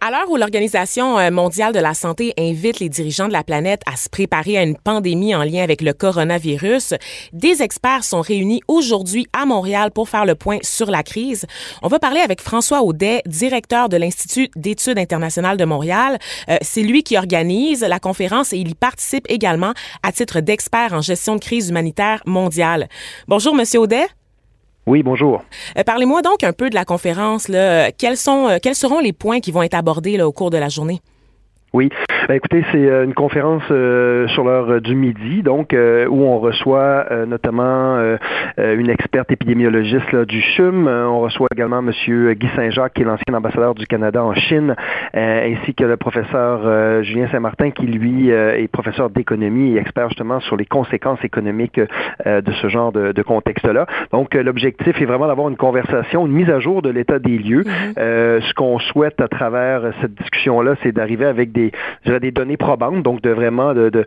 À l'heure où l'Organisation euh, mondiale de la santé invite les dirigeants de la planète à se préparer à une pandémie en lien avec le coronavirus, des experts sont réunis aujourd'hui à Montréal pour faire le point sur la crise. On va parler avec François Audet, directeur de l'Institut d'études internationales de Montréal. Euh, c'est lui qui organise la conférence et il y participe également à titre d'expert en gestion de crise humanitaire mondiale. Bonjour, Monsieur Audet. Oui, bonjour. Euh, parlez-moi donc un peu de la conférence. Quels, sont, euh, quels seront les points qui vont être abordés au cours de la journée? Oui. Ben, écoutez, c'est euh, une conférence euh, sur l'heure euh, du midi, donc où on reçoit notamment une experte épidémiologiste là, du CHUM. on reçoit également M. Guy Saint-Jacques, qui est l'ancien ambassadeur du Canada en Chine, ainsi que le professeur Julien Saint-Martin, qui lui est professeur d'économie et expert justement sur les conséquences économiques de ce genre de, de contexte-là. Donc, l'objectif est vraiment d'avoir une conversation, une mise à jour de l'état des lieux. Mm-hmm. ce qu'on souhaite à travers cette discussion-là, c'est d'arriver avec des des, des données probantes, donc de vraiment de de,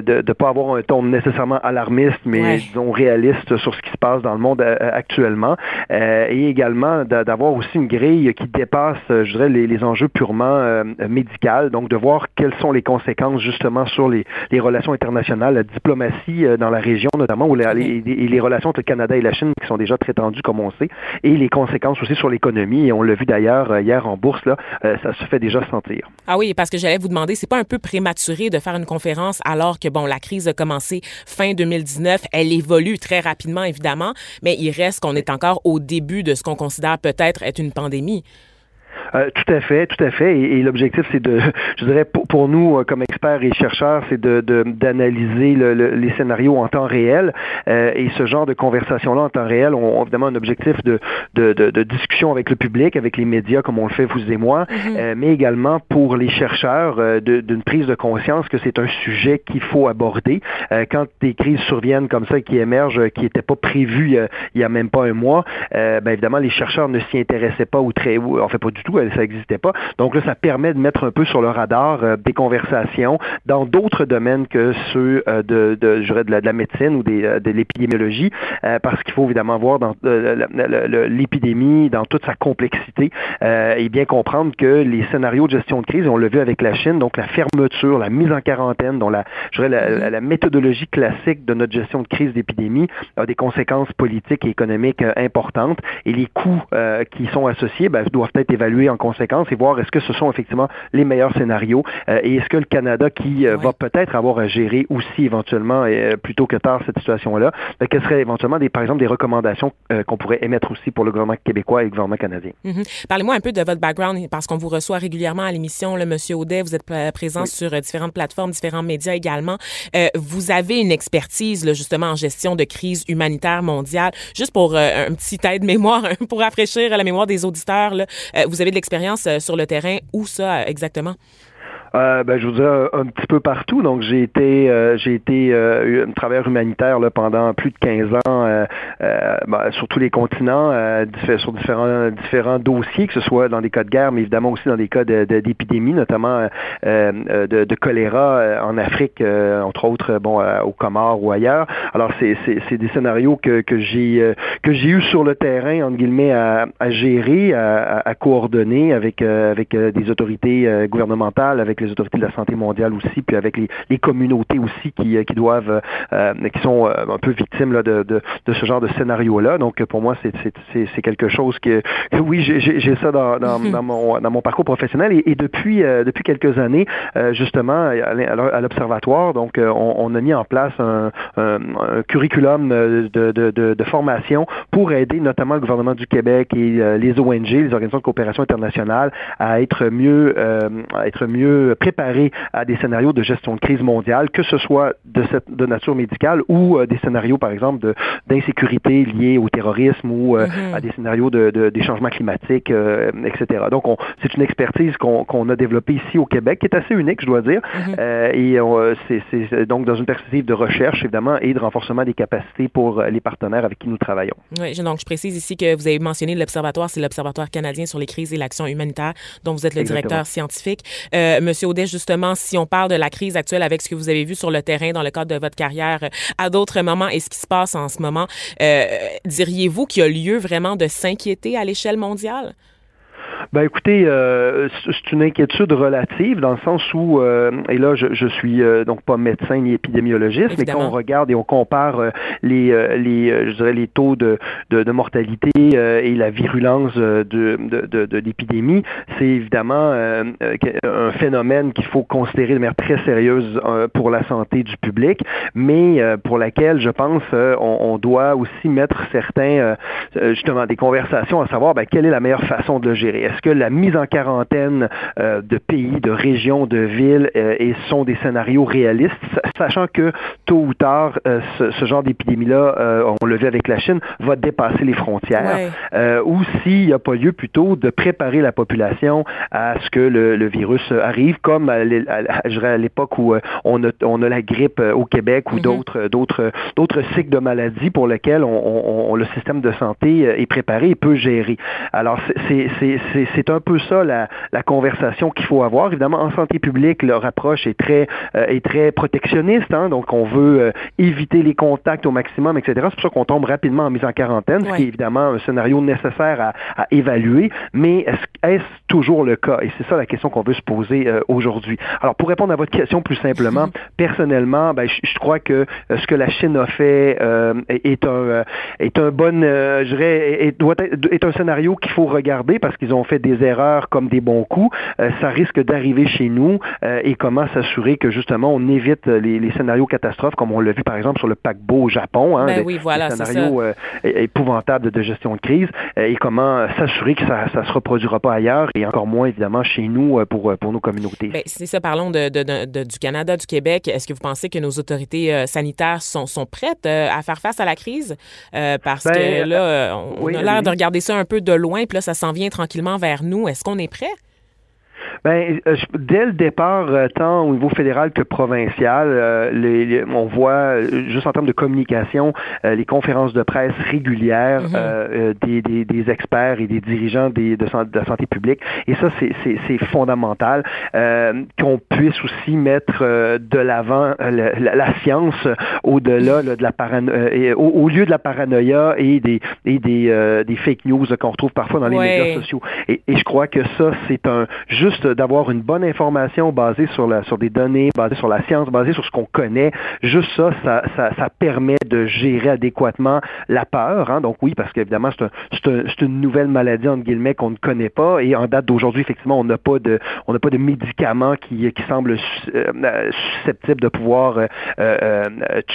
de, de, pas avoir un ton nécessairement alarmiste, mais disons réaliste sur ce qui se passe dans le monde euh, actuellement, euh, et également d'avoir aussi une grille qui dépasse, je dirais, les, les enjeux purement euh, médicaux, donc de voir quelles sont les conséquences justement sur les, les relations internationales, la diplomatie dans la région notamment, ou les, relations entre le Canada et la Chine qui sont déjà très tendues comme on sait, et les conséquences aussi sur l'économie, et on l'a vu d'ailleurs hier en bourse, là, ça se fait déjà sentir. Ah oui, parce que j'allais vous demander, c'est pas un peu prématuré de faire une conférence alors que, bon, la crise a commencé fin 2019, elle évolue très rapidement, évidemment, mais il reste qu'on est encore au début de ce qu'on considère peut-être être une pandémie. Euh, tout à fait, tout à fait. Et, l'objectif, c'est de, je dirais, pour, pour nous, euh, comme experts et chercheurs, c'est de, d'analyser le, les scénarios en temps réel. Euh, et ce genre de conversation-là en temps réel ont évidemment un objectif de, de, de, discussion avec le public, avec les médias, comme on le fait vous et moi, mm-hmm. mais également pour les chercheurs d'une prise de conscience que c'est un sujet qu'il faut aborder. quand des crises surviennent comme ça, qui émergent, qui n'étaient pas prévues il y a même pas un mois, ben évidemment, les chercheurs ne s'y intéressaient pas ou très, ou, en fait pas du tout ça n'existait pas. Donc là, ça permet de mettre un peu sur le radar euh, des conversations dans d'autres domaines que ceux euh, de, de, je dirais de, la, médecine ou des, euh, de l'épidémiologie, parce qu'il faut évidemment voir dans l'épidémie dans toute sa complexité et bien comprendre que les scénarios de gestion de crise, on l'a vu avec la Chine, donc la fermeture, la mise en quarantaine, dont la, je dirais la, la méthodologie classique de notre gestion de crise d'épidémie a des conséquences politiques et économiques importantes et les coûts qui sont associés ben, doivent être évalués en conséquence et voir est-ce que ce sont effectivement les meilleurs scénarios euh, et est-ce que le Canada qui euh, va peut-être avoir à gérer aussi éventuellement euh, plutôt que tard cette situation-là, ben, quelles seraient éventuellement des, par exemple des recommandations qu'on pourrait émettre aussi pour le gouvernement québécois et le gouvernement canadien? Mm-hmm. Parlez-moi un peu de votre background parce qu'on vous reçoit régulièrement à l'émission, le Monsieur Audet, vous êtes présent sur différentes plateformes, différents médias également. vous avez une expertise justement en gestion de crise humanitaire mondiale. Juste pour un petit aide-mémoire, pour rafraîchir la mémoire des auditeurs, là, vous avez l'expérience euh, sur le terrain. Où ça exactement? Euh, ben, je vous dirais un, petit peu partout. Donc, j'ai été, euh, j'ai été euh, travailleur humanitaire là, pendant plus de 15 ans euh, ben, sur tous les continents, sur différents, différents dossiers, que ce soit dans des cas de guerre, mais évidemment aussi dans des cas d'épidémie, notamment de, de, choléra en Afrique, entre autres, bon, au Comores ou ailleurs. Alors, c'est, des scénarios que, que j'ai que j'ai eu sur le terrain, entre guillemets, à, à gérer, à, à, coordonner avec, avec des autorités gouvernementales, avec les autorités de la santé mondiale aussi, puis avec les, les communautés aussi qui, qui doivent, euh, qui sont euh, un peu victimes là, de, de, de, ce genre de scénario-là. Donc pour moi, c'est quelque chose que, que oui, j'ai ça dans, dans, dans, mon, dans mon parcours professionnel et, et depuis, euh, depuis quelques années, justement, à l'Observatoire, donc on, on, a mis en place un, un, un curriculum de, de, de, de, formation pour aider notamment le gouvernement du Québec et les ONG, les organisations de coopération internationale, à être mieux, à être mieux préparer à des scénarios de gestion de crise mondiale, que ce soit de, cette, de nature médicale ou euh, des scénarios, par exemple, d'insécurité liés au terrorisme ou euh, mm-hmm. à des scénarios de, de des changements climatiques, euh, etc. Donc, c'est une expertise qu'on a développée ici au Québec, qui est assez unique, je dois dire. Mm-hmm. et c'est donc dans une perspective de recherche, évidemment, et de renforcement des capacités pour les partenaires avec qui nous travaillons. Oui, donc je précise ici que vous avez mentionné l'Observatoire, c'est l'Observatoire canadien sur les crises et l'action humanitaire, dont vous êtes le directeur scientifique. Monsieur Audet, justement, si on parle de la crise actuelle avec ce que vous avez vu sur le terrain dans le cadre de votre carrière euh, à d'autres moments et ce qui se passe en ce moment, euh, diriez-vous qu'il y a lieu vraiment de s'inquiéter à l'échelle mondiale? Ben écoutez, euh, c'est une inquiétude relative dans le sens où, euh, et là je, je suis euh, donc pas médecin ni épidémiologiste, mais quand on regarde et on compare les, les, je dirais les taux de, de, de mortalité et la virulence de, de, de, l'épidémie, c'est évidemment un phénomène qu'il faut considérer de manière très sérieuse pour la santé du public, mais pour laquelle je pense on, on, doit aussi mettre certains justement des conversations à savoir ben, quelle est la meilleure façon de le gérer. Est-ce que la mise en quarantaine euh, de pays, de régions, de villes euh, et sont des scénarios réalistes, sachant que tôt ou tard, euh, ce, genre d'épidémie-là, on le vu avec la Chine, va dépasser les frontières, ou s'il n'y a pas lieu plutôt de préparer la population à ce que le, virus arrive, comme à, l'époque où on a, on a la grippe au Québec ou mm-hmm. d'autres d'autres d'autres cycles de maladies pour lesquels on, le système de santé est préparé et peut gérer. Alors c'est un peu ça la, la conversation qu'il faut avoir. Évidemment, en santé publique, leur approche est très, euh, est très protectionniste, hein, donc on veut euh, éviter les contacts au maximum, etc. C'est pour ça qu'on tombe rapidement en mise en quarantaine, ce qui est évidemment un scénario nécessaire à, à évaluer, mais est-ce est toujours le cas? Et c'est ça la question qu'on veut se poser euh, aujourd'hui. Alors, pour répondre à votre question plus simplement, personnellement, ben, je, crois que ce que la Chine a fait est un est un bon, je dirais, est, doit être, est un scénario qu'il faut regarder parce qu'ils ont fait des erreurs comme des bons coups. Euh, ça risque d'arriver chez nous euh, et comment s'assurer que justement on évite les, scénarios catastrophes comme on l'a vu par exemple sur le paquebot au Japon, hein, ben oui, voilà, des scénarios euh, épouvantables de gestion de crise et comment s'assurer que ça ne se reproduira pas ailleurs et encore moins évidemment chez nous pour, pour nos communautés. Ben, c'est ça, parlons de, de, du Canada, du Québec. Est-ce que vous pensez que nos autorités sanitaires sont, sont prêtes à faire face à la crise? parce ben, que là, on a l'air de regarder ça un peu de loin, puis là, ça s'en vient tranquillement vers nous? Est-ce qu'on est prêt? Ben, euh, dès le départ, euh, tant au niveau fédéral que provincial, euh, les, on voit, juste en termes de communication, les conférences de presse régulières mhm. des, des, des, experts et des dirigeants des, de, de la santé publique. Et ça, c'est fondamental qu'on puisse aussi mettre de l'avant la, science au-delà de la paranoïa, au, au, lieu de la paranoïa et des, et des, des fake news qu'on retrouve parfois dans les médias sociaux. Et, et je crois que ça, c'est un juste d'avoir une bonne information basée sur, la, sur des données, basée sur la science, basée sur ce qu'on connaît. Juste ça, ça, ça, permet de gérer adéquatement la peur. Hein. Donc oui, parce qu'évidemment, c'est un, une nouvelle maladie, entre guillemets, qu'on ne connaît pas. Et en date d'aujourd'hui, effectivement, on n'a pas de on n'a pas de médicaments qui, qui semblent euh, susceptibles de pouvoir euh, euh,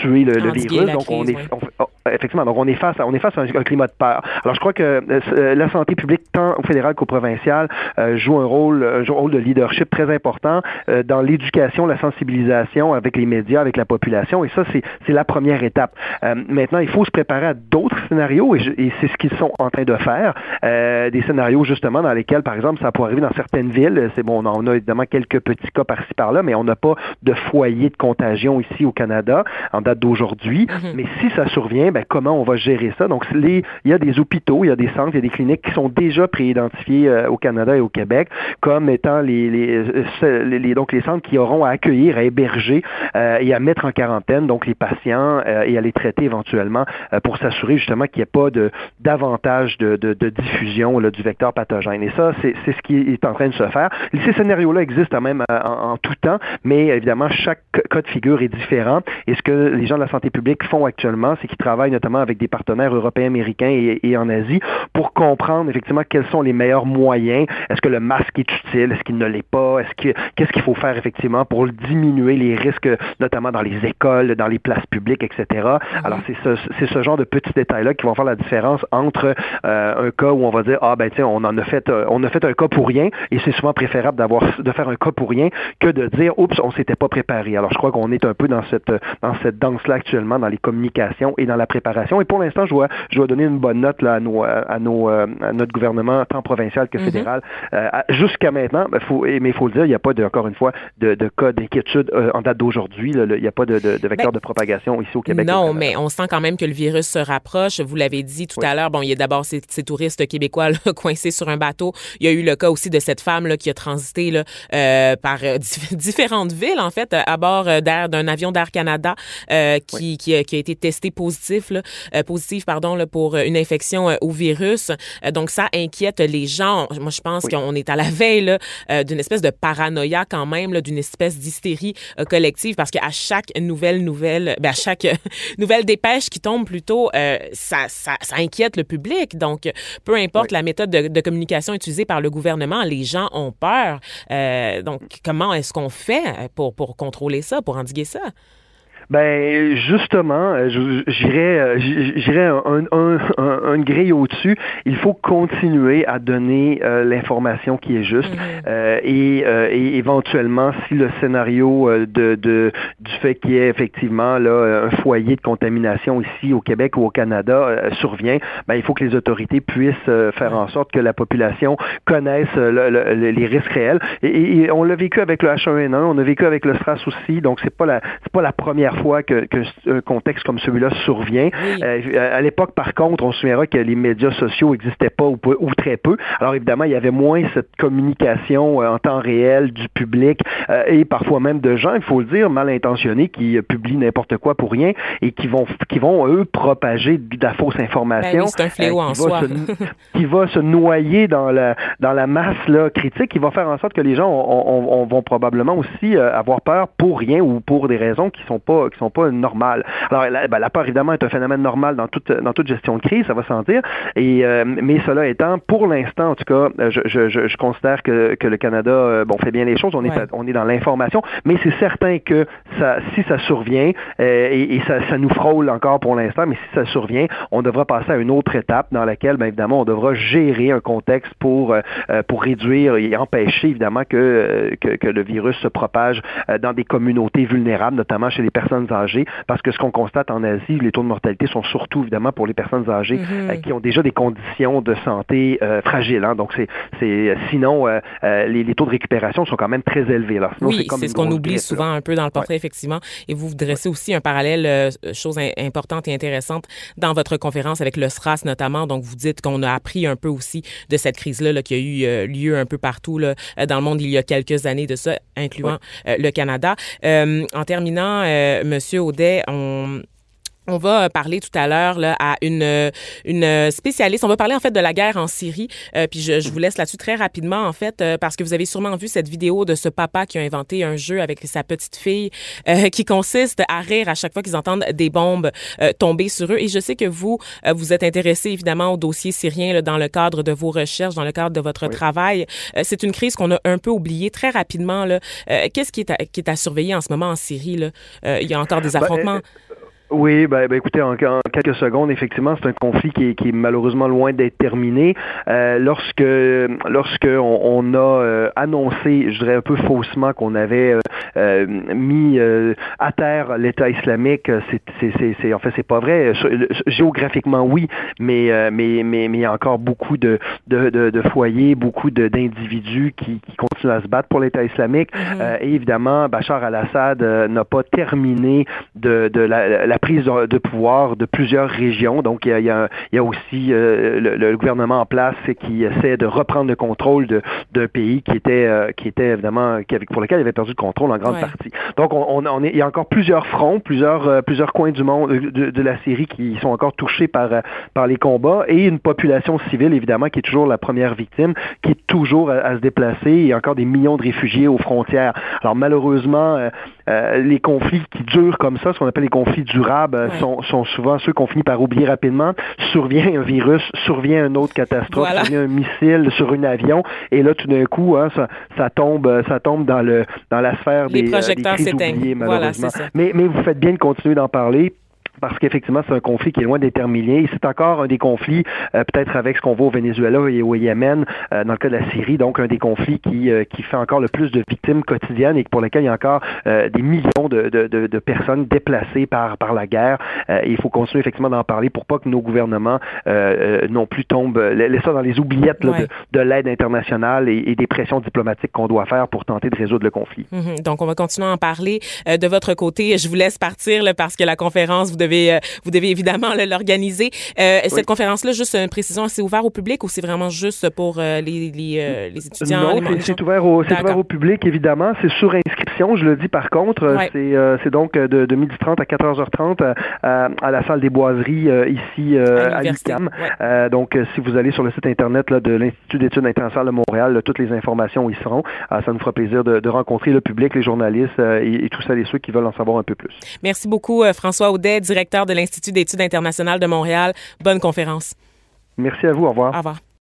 tuer le, virus. Donc on est oh, effectivement, donc on est face à on est face à un, climat de peur. Alors je crois que la santé publique, tant au fédéral qu'au provincial, joue un rôle, rôle de leadership très important euh, dans l'éducation, la sensibilisation avec les médias, avec la population. Et ça, c'est la première étape. Euh, maintenant, il faut se préparer à d'autres scénarios et, et c'est ce qu'ils sont en train de faire. Euh, des scénarios justement dans lesquels, par exemple, ça pourrait arriver dans certaines villes. C'est bon, on a évidemment quelques petits cas par-ci par-là, mais on n'a pas de foyer de contagion ici au Canada en date d'aujourd'hui. Mm-hmm. Mais si ça survient, ben, comment on va gérer ça? Donc, les, il y a des hôpitaux, il y a des centres, il y a des cliniques qui sont déjà préidentifiés au Canada et au Québec comme étant euh, les, les, donc les centres qui auront à accueillir, à héberger euh, et à mettre en quarantaine donc les patients euh, et à les traiter éventuellement pour s'assurer justement qu'il n'y ait pas de davantage de, de, de diffusion là, du vecteur pathogène. Et ça, c'est ce qui est en train de se faire. Ces scénarios-là existent même en, tout temps, mais évidemment, chaque cas de figure est différent. Et ce que les gens de la santé publique font actuellement, c'est qu'ils travaillent notamment avec des partenaires européens, américains et, et en Asie pour comprendre effectivement quels sont les meilleurs moyens. Est-ce que le masque est utile? Est-ce qu'il ne l'est pas? Est-ce que qu'est-ce qu'il faut faire effectivement pour diminuer les risques, notamment dans les écoles, dans les places publiques, etc. Mhm. Alors c'est ce, c'est ce genre de petits détails-là qui vont faire la différence entre euh, un cas où on va dire ah ben tiens on en a fait euh, on a fait un cas pour rien et c'est souvent préférable d'avoir de faire un cas pour rien que de dire oups on s'était pas préparé. Alors je crois qu'on est un peu dans cette dans cette danse-là actuellement dans les communications et dans la préparation. Et pour l'instant je dois je dois donner une bonne note là, à nos à nos à notre gouvernement tant provincial que mhm. fédéral jusqu'à maintenant ben, faut, mais il faut le dire, il n'y a pas, de, encore une fois, de, de cas d'inquiétude euh, en date d'aujourd'hui. Il n'y a pas de, de, vecteur ben, de propagation ici au Québec. Non, mais on sent quand même que le virus se rapproche. Vous l'avez dit tout à l'heure. Bon, il y a d'abord ces, touristes québécois coincés sur un bateau. Il y a eu le cas aussi de cette femme là, qui a transité là, euh, par euh, différentes villes, en fait, à bord d'un avion d'Air Canada qui, qui, a, qui, a, été testé positif positif, là, positif pardon, là, pour une infection au virus. donc, ça inquiète les gens. Moi, je pense qu'on est à la veille d'une espèce de paranoïa quand même, d'une espèce d'hystérie collective parce qu'à chaque nouvelle nouvelle, ben, à chaque nouvelle dépêche qui tombe plutôt, ça, ça, ça, inquiète le public. Donc, peu importe la méthode de, de, communication utilisée par le gouvernement, les gens ont peur. donc, comment est-ce qu'on fait pour, pour contrôler ça, pour endiguer ça? Ben justement, euh, j'irais euh, j'irais un, un, un, une grille au-dessus. Il faut continuer à donner euh, l'information qui est juste mm-hmm. et, et, éventuellement, si le scénario de, de du fait qu'il y ait effectivement là un foyer de contamination ici au Québec ou au Canada survient, ben il faut que les autorités puissent faire en sorte que la population connaisse les risques réels. Et, on l'a vécu avec le H1N1, on a vécu avec le SRAS aussi, donc c'est pas la c'est pas la première fois que, un contexte comme celui-là survient. Euh, à l'époque, par contre, on se souviendra que les médias sociaux n'existaient pas ou, ou, très peu. Alors évidemment, il y avait moins cette communication euh, en temps réel du public euh, et parfois même de gens, il faut le dire, mal intentionnés qui publient n'importe quoi pour rien et qui vont, qui vont eux propager de la fausse information. Ben c'est un fléau en soi. qui va se noyer dans la dans la masse là, critique, qui va faire en sorte que les gens vont probablement aussi avoir peur pour rien ou pour des raisons qui sont pas qui sont pas normales. Alors, la, ben, la peur, évidemment, est un phénomène normal dans toute, dans toute gestion de crise, ça va sentir. Et, euh, mais cela étant, pour l'instant, en tout cas, euh, je, je, je, considère que, que le Canada euh, bon, fait bien les choses. On, est, on est dans l'information, mais c'est certain que ça, si ça survient, et, et ça, ça, nous frôle encore pour l'instant, mais si ça survient, on devra passer à une autre étape dans laquelle, bien évidemment, on devra gérer un contexte pour, pour réduire et empêcher, évidemment, que, que, que le virus se propage dans des communautés vulnérables, notamment chez les personnes âgées, parce que ce qu'on constate en Asie, les taux de mortalité sont surtout évidemment pour les personnes âgées mhm. euh, qui ont déjà des conditions de santé euh, fragiles. Hein. Donc c'est, sinon euh, les, les, taux de récupération sont quand même très élevés. Là. oui, c'est, ce qu'on oublie souvent un peu dans le portrait effectivement. Et vous, vous dressez aussi un parallèle, chose importante et intéressante dans votre conférence avec le SRAS notamment. Donc vous dites qu'on a appris un peu aussi de cette crise-là là, qui a eu lieu un peu partout là, dans le monde il y a quelques années de ça, incluant le Canada. en terminant, Monsieur Audet, on, on va parler tout à l'heure là, à une, une spécialiste. On va parler en fait de la guerre en Syrie. Euh, puis je, je, vous laisse là-dessus très rapidement en fait euh, parce que vous avez sûrement vu cette vidéo de ce papa qui a inventé un jeu avec sa petite fille euh, qui consiste à rire à chaque fois qu'ils entendent des bombes tomber sur eux. Et je sais que vous vous êtes intéressé évidemment au dossier syrien là, dans le cadre de vos recherches, dans le cadre de votre travail. C'est une crise qu'on a un peu oubliée très rapidement. Là. Qu'est-ce qui est, à, qui est à surveiller en ce moment en Syrie là? Il y a encore des ben, affrontements. Oui, ben, ben écoutez, en, quelques secondes, effectivement, c'est un conflit qui est, qui est malheureusement loin d'être terminé. Euh, lorsque lorsque on, on a euh, annoncé, je dirais un peu faussement, qu'on avait euh, euh mis euh, à terre l'État islamique, c'est en fait c'est pas vrai. Géographiquement, oui, mais mais mais mais il y a encore beaucoup de de, de, de foyers, beaucoup d'individus qui, qui continuent à se battre pour l'État islamique. Mm-hmm. et évidemment, Bachar al-Assad n'a pas terminé de, de la, la la prise de pouvoir de plusieurs régions. Donc, il y a, il y a, aussi euh, le, gouvernement en place qui essaie de reprendre le contrôle d'un pays qui était, euh, qui était évidemment, qui pour lequel il avait perdu le contrôle en grande partie. Donc, on, on, est, il y a encore plusieurs fronts, plusieurs, euh, plusieurs coins du monde, de, de, la Syrie qui sont encore touchés par, par les combats et une population civile, évidemment, qui est toujours la première victime, qui est toujours à, se déplacer. Il y a encore des millions de réfugiés aux frontières. Alors, malheureusement, les conflits qui durent comme ça, ce qu'on appelle les conflits durables, euh, sont, sont, souvent ceux qu'on finit par oublier rapidement. Survient un virus, survient une autre catastrophe, survient un missile sur un avion, et là tout d'un coup, hein, ça, ça, tombe, ça tombe dans le dans la sphère des, euh, des crises oubliées, malheureusement. mais, mais vous faites bien de continuer d'en parler parce qu'effectivement, c'est un conflit qui est loin d'être terminé. C'est encore un des conflits, euh, peut-être avec ce qu'on voit au Venezuela et au Yémen, euh, dans le cas de la Syrie, donc un des conflits qui, euh, qui fait encore le plus de victimes quotidiennes et pour lesquels il y a encore des millions de, de, de, de, personnes déplacées par, par la guerre. il faut continuer effectivement d'en parler pour pas que nos gouvernements non plus tombent, laissent ça dans les oubliettes de, l'aide internationale et, des pressions diplomatiques qu'on doit faire pour tenter de résoudre le conflit. Mm-hmm. Donc, on va continuer à en parler. de votre côté, je vous laisse partir là, parce que la conférence, vous devez, euh, vous devez évidemment l'organiser. Euh, cette conférence-là, juste une précision, c'est ouvert au public ou c'est vraiment juste pour euh, les, les, les, étudiants? Non, c'est ouvert, au, ouvert au public, évidemment. C'est sur je le dis par contre, c'est donc de, de 12h30 à 14h30 à la salle des boiseries ici à, l'UQAM. donc, si vous allez sur le site Internet là, de l'Institut d'études internationales de Montréal, toutes les informations y seront. ça nous fera plaisir de, rencontrer le public, les journalistes et, et tous celles et ceux qui veulent en savoir un peu plus. Merci beaucoup, François Audet, directeur de l'Institut d'études internationales de Montréal. Bonne conférence. Merci à vous. Au revoir. Au revoir.